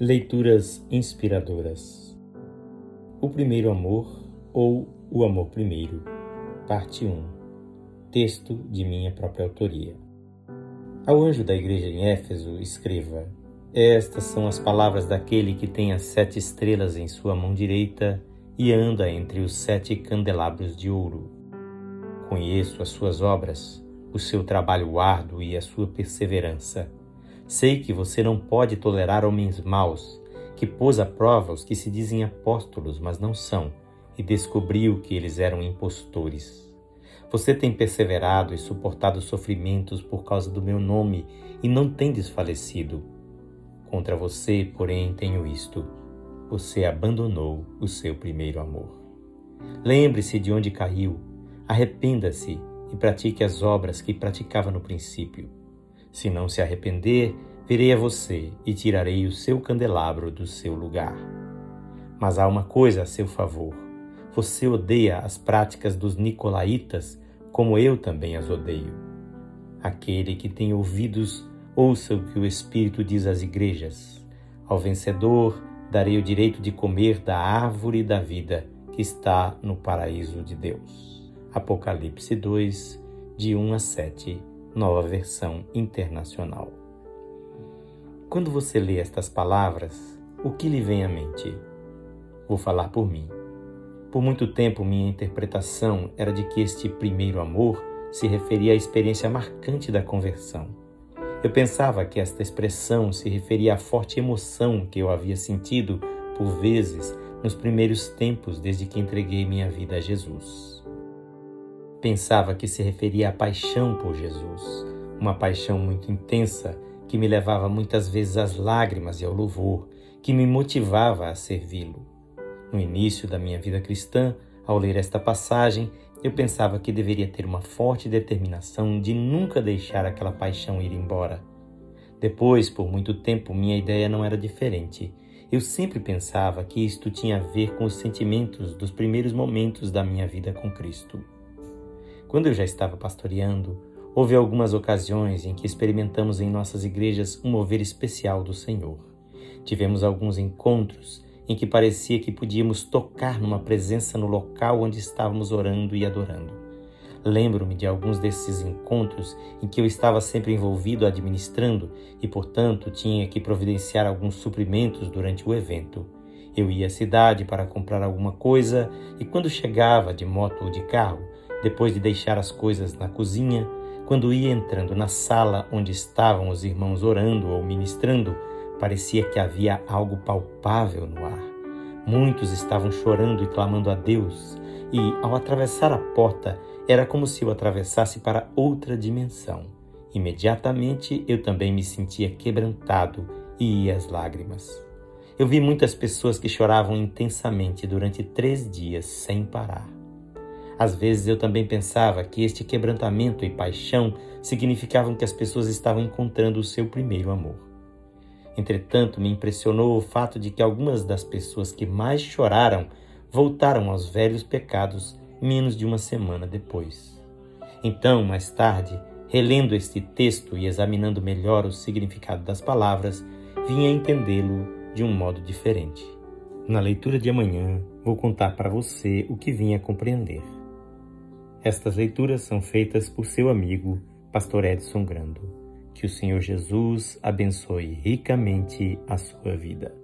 Leituras inspiradoras. O primeiro amor ou o amor primeiro. Parte 1. Texto de minha própria autoria. Ao anjo da igreja em Éfeso, escreva: Estas são as palavras daquele que tem as sete estrelas em sua mão direita e anda entre os sete candelabros de ouro. Conheço as suas obras, o seu trabalho árduo e a sua perseverança Sei que você não pode tolerar homens maus, que pôs à prova os que se dizem apóstolos, mas não são, e descobriu que eles eram impostores. Você tem perseverado e suportado sofrimentos por causa do meu nome e não tem desfalecido. Contra você, porém, tenho isto: você abandonou o seu primeiro amor. Lembre-se de onde caiu, arrependa-se e pratique as obras que praticava no princípio. Se não se arrepender, virei a você e tirarei o seu candelabro do seu lugar. Mas há uma coisa a seu favor. Você odeia as práticas dos nicolaítas, como eu também as odeio. Aquele que tem ouvidos, ouça o que o Espírito diz às igrejas. Ao vencedor darei o direito de comer da árvore da vida que está no paraíso de Deus. Apocalipse 2, de 1 a 7 nova versão internacional. Quando você lê estas palavras, o que lhe vem à mente? Vou falar por mim. Por muito tempo, minha interpretação era de que este primeiro amor se referia à experiência marcante da conversão. Eu pensava que esta expressão se referia à forte emoção que eu havia sentido, por vezes, nos primeiros tempos desde que entreguei minha vida a Jesus. Pensava que se referia à paixão por Jesus, uma paixão muito intensa que me levava muitas vezes às lágrimas e ao louvor, que me motivava a servi-lo. No início da minha vida cristã, ao ler esta passagem, eu pensava que deveria ter uma forte determinação de nunca deixar aquela paixão ir embora. Depois, por muito tempo, minha ideia não era diferente. Eu sempre pensava que isto tinha a ver com os sentimentos dos primeiros momentos da minha vida com Cristo. Quando eu já estava pastoreando, houve algumas ocasiões em que experimentamos em nossas igrejas um mover especial do Senhor. Tivemos alguns encontros em que parecia que podíamos tocar numa presença no local onde estávamos orando e adorando. Lembro-me de alguns desses encontros em que eu estava sempre envolvido administrando e, portanto, tinha que providenciar alguns suprimentos durante o evento. Eu ia à cidade para comprar alguma coisa e, quando chegava de moto ou de carro, depois de deixar as coisas na cozinha, quando ia entrando na sala onde estavam os irmãos orando ou ministrando, parecia que havia algo palpável no ar. Muitos estavam chorando e clamando a Deus, e ao atravessar a porta, era como se eu atravessasse para outra dimensão. Imediatamente eu também me sentia quebrantado e ia às lágrimas. Eu vi muitas pessoas que choravam intensamente durante três dias sem parar. Às vezes eu também pensava que este quebrantamento e paixão significavam que as pessoas estavam encontrando o seu primeiro amor. Entretanto, me impressionou o fato de que algumas das pessoas que mais choraram voltaram aos velhos pecados menos de uma semana depois. Então, mais tarde, relendo este texto e examinando melhor o significado das palavras, vim a entendê-lo de um modo diferente. Na leitura de amanhã, vou contar para você o que vim a compreender. Estas leituras são feitas por seu amigo, Pastor Edson Grando. Que o Senhor Jesus abençoe ricamente a sua vida.